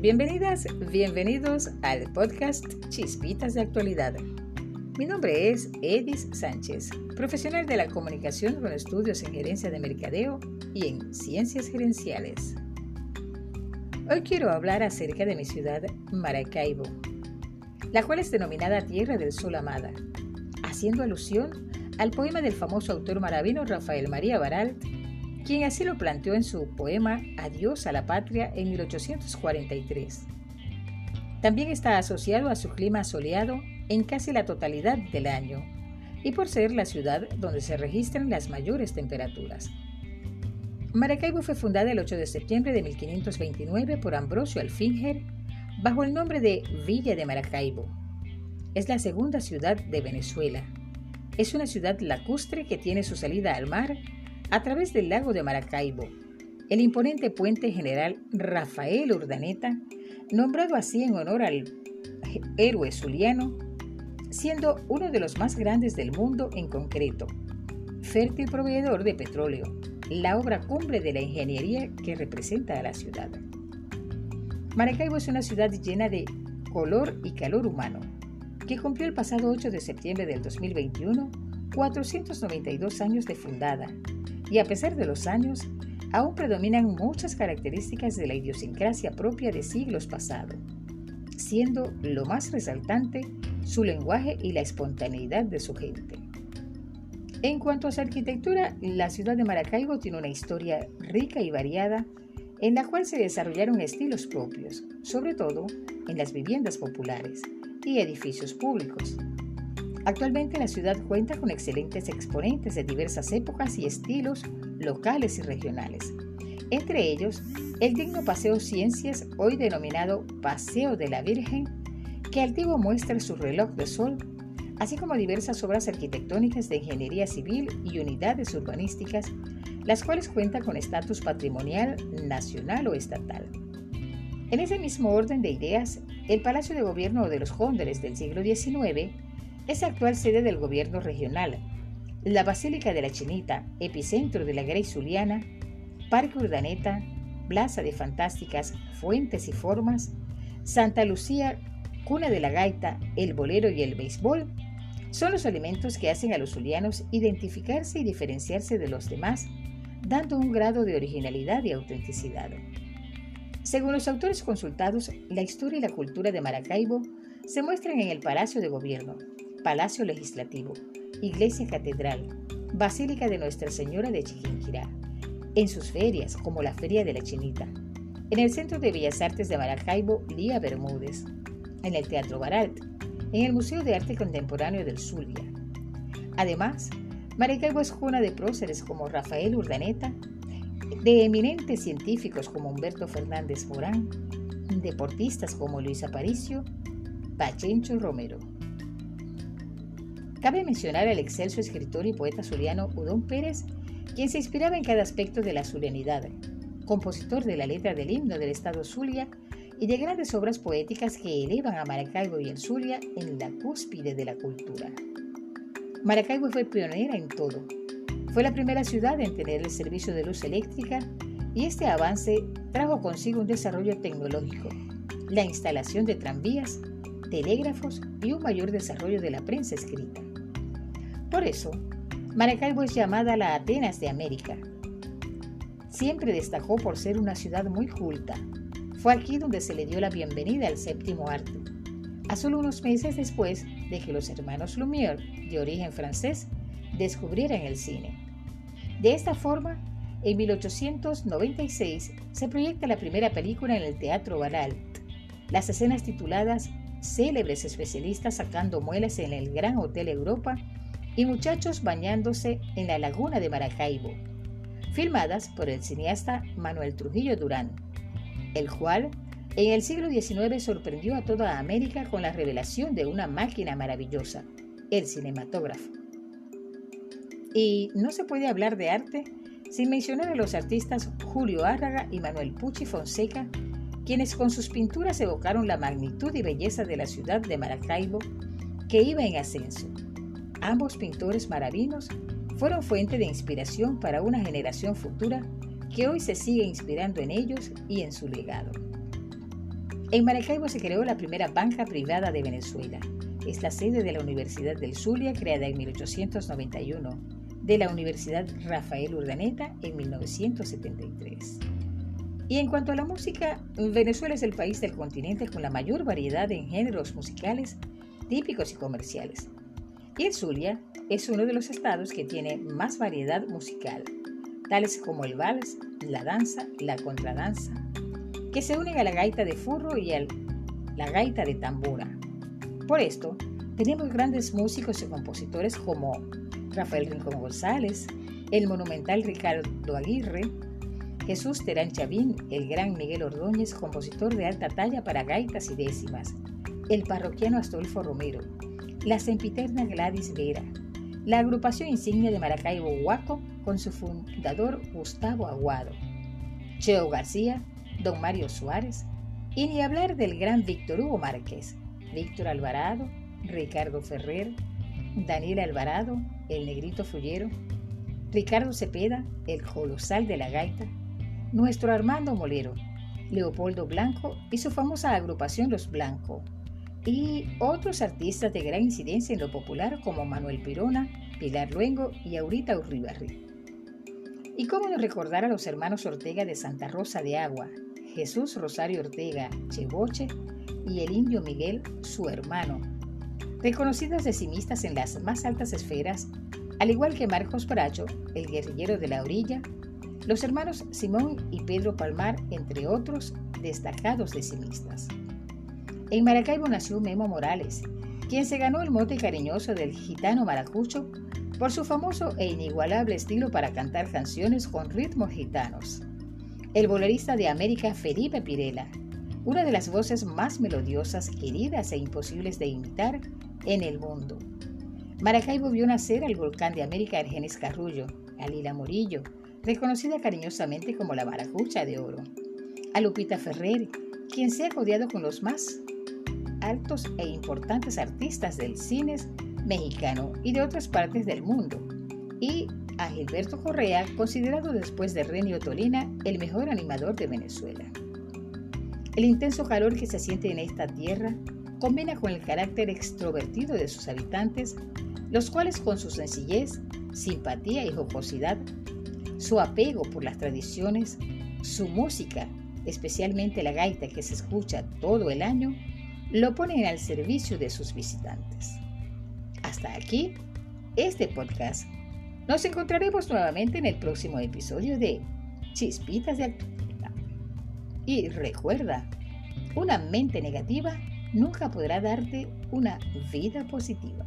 Bienvenidas, bienvenidos al podcast Chispitas de Actualidad. Mi nombre es Edis Sánchez, profesional de la comunicación con estudios en gerencia de mercadeo y en ciencias gerenciales. Hoy quiero hablar acerca de mi ciudad, Maracaibo, la cual es denominada Tierra del Sol Amada, haciendo alusión al poema del famoso autor maravino Rafael María Baralt quien así lo planteó en su poema Adiós a la Patria en 1843. También está asociado a su clima soleado en casi la totalidad del año y por ser la ciudad donde se registran las mayores temperaturas. Maracaibo fue fundada el 8 de septiembre de 1529 por Ambrosio Alfinger bajo el nombre de Villa de Maracaibo. Es la segunda ciudad de Venezuela. Es una ciudad lacustre que tiene su salida al mar a través del lago de Maracaibo, el imponente puente general Rafael Urdaneta, nombrado así en honor al héroe zuliano, siendo uno de los más grandes del mundo en concreto, fértil proveedor de petróleo, la obra cumbre de la ingeniería que representa a la ciudad. Maracaibo es una ciudad llena de color y calor humano, que cumplió el pasado 8 de septiembre del 2021 492 años de fundada y a pesar de los años, aún predominan muchas características de la idiosincrasia propia de siglos pasados, siendo lo más resaltante su lenguaje y la espontaneidad de su gente. En cuanto a su arquitectura, la ciudad de Maracaibo tiene una historia rica y variada en la cual se desarrollaron estilos propios, sobre todo en las viviendas populares y edificios públicos, Actualmente la ciudad cuenta con excelentes exponentes de diversas épocas y estilos locales y regionales. Entre ellos, el digno Paseo Ciencias, hoy denominado Paseo de la Virgen, que antiguo muestra su reloj de sol, así como diversas obras arquitectónicas de ingeniería civil y unidades urbanísticas, las cuales cuentan con estatus patrimonial nacional o estatal. En ese mismo orden de ideas, el Palacio de Gobierno de los Cóndores del siglo XIX es actual sede del gobierno regional. La Basílica de la Chinita, epicentro de la Grey Zuliana, Parque Urdaneta, Plaza de Fantásticas, Fuentes y Formas, Santa Lucía, cuna de la gaita, el bolero y el béisbol, son los elementos que hacen a los zulianos identificarse y diferenciarse de los demás, dando un grado de originalidad y autenticidad. Según los autores consultados, la historia y la cultura de Maracaibo se muestran en el Palacio de Gobierno, Palacio Legislativo, Iglesia Catedral, Basílica de Nuestra Señora de Chiquinquirá, en sus ferias como la Feria de la Chinita, en el Centro de Bellas Artes de Maracaibo, Lía Bermúdez, en el Teatro Baralt, en el Museo de Arte Contemporáneo del Zulia. Además, Maracaibo es cuna de próceres como Rafael Urdaneta, de eminentes científicos como Humberto Fernández Morán, deportistas como Luis Aparicio, Pachencho Romero. Cabe mencionar al excelso escritor y poeta zuliano Udón Pérez, quien se inspiraba en cada aspecto de la zulianidad, compositor de la letra del himno del estado Zulia y de grandes obras poéticas que elevan a Maracaibo y el Zulia en la cúspide de la cultura. Maracaibo fue pionera en todo. Fue la primera ciudad en tener el servicio de luz eléctrica y este avance trajo consigo un desarrollo tecnológico, la instalación de tranvías, telégrafos y un mayor desarrollo de la prensa escrita. Por eso, Maracaibo es llamada la Atenas de América. Siempre destacó por ser una ciudad muy culta. Fue aquí donde se le dio la bienvenida al séptimo arte, a solo unos meses después de que los hermanos Lumière, de origen francés, descubrieran el cine. De esta forma, en 1896 se proyecta la primera película en el Teatro Baralt. Las escenas tituladas Célebres especialistas sacando muelas en el Gran Hotel Europa y muchachos bañándose en la laguna de Maracaibo, filmadas por el cineasta Manuel Trujillo Durán, el cual en el siglo XIX sorprendió a toda América con la revelación de una máquina maravillosa, el cinematógrafo. Y no se puede hablar de arte sin mencionar a los artistas Julio Árraga y Manuel Pucci Fonseca, quienes con sus pinturas evocaron la magnitud y belleza de la ciudad de Maracaibo, que iba en ascenso Ambos pintores maravinos fueron fuente de inspiración para una generación futura que hoy se sigue inspirando en ellos y en su legado. En Maracaibo se creó la primera banca privada de Venezuela. Es la sede de la Universidad del Zulia, creada en 1891, de la Universidad Rafael Urdaneta en 1973. Y en cuanto a la música, Venezuela es el país del continente con la mayor variedad en géneros musicales típicos y comerciales. Y el Zulia es uno de los estados que tiene más variedad musical, tales como el vals, la danza, la contradanza, que se unen a la gaita de furro y a la gaita de tambora. Por esto, tenemos grandes músicos y compositores como Rafael Rincón González, el monumental Ricardo Aguirre, Jesús Terán Chavín, el gran Miguel Ordóñez, compositor de alta talla para gaitas y décimas, el parroquiano Astolfo Romero, la sempiterna Gladys Vera, la agrupación insignia de Maracaibo Huaco con su fundador Gustavo Aguado, Cheo García, don Mario Suárez, y ni hablar del gran Víctor Hugo Márquez, Víctor Alvarado, Ricardo Ferrer, Daniel Alvarado, el negrito fullero, Ricardo Cepeda, el colosal de la gaita, nuestro Armando Molero, Leopoldo Blanco y su famosa agrupación Los Blanco, y otros artistas de gran incidencia en lo popular como Manuel Pirona, Pilar Luengo y Aurita Urribarri. Y cómo no recordar a los hermanos Ortega de Santa Rosa de Agua, Jesús Rosario Ortega Cheboche y el indio Miguel, su hermano, reconocidos decimistas en las más altas esferas, al igual que Marcos Bracho, el guerrillero de la orilla, los hermanos Simón y Pedro Palmar, entre otros destacados decimistas. En Maracaibo nació Memo Morales, quien se ganó el mote cariñoso del gitano maracucho por su famoso e inigualable estilo para cantar canciones con ritmos gitanos. El bolerista de América Felipe Pirela, una de las voces más melodiosas, queridas e imposibles de imitar en el mundo. Maracaibo vio nacer al volcán de América Ergenes Carrullo, a Lila Morillo, reconocida cariñosamente como la Maracucha de Oro, a Lupita Ferrer, quien se ha codeado con los más altos e importantes artistas del cine mexicano y de otras partes del mundo, y a Gilberto Correa, considerado después de Renio Tolina el mejor animador de Venezuela. El intenso calor que se siente en esta tierra combina con el carácter extrovertido de sus habitantes, los cuales con su sencillez, simpatía y jocosidad su apego por las tradiciones, su música, especialmente la gaita que se escucha todo el año, lo ponen al servicio de sus visitantes. Hasta aquí este podcast. Nos encontraremos nuevamente en el próximo episodio de Chispitas de Actualidad. Y recuerda, una mente negativa nunca podrá darte una vida positiva.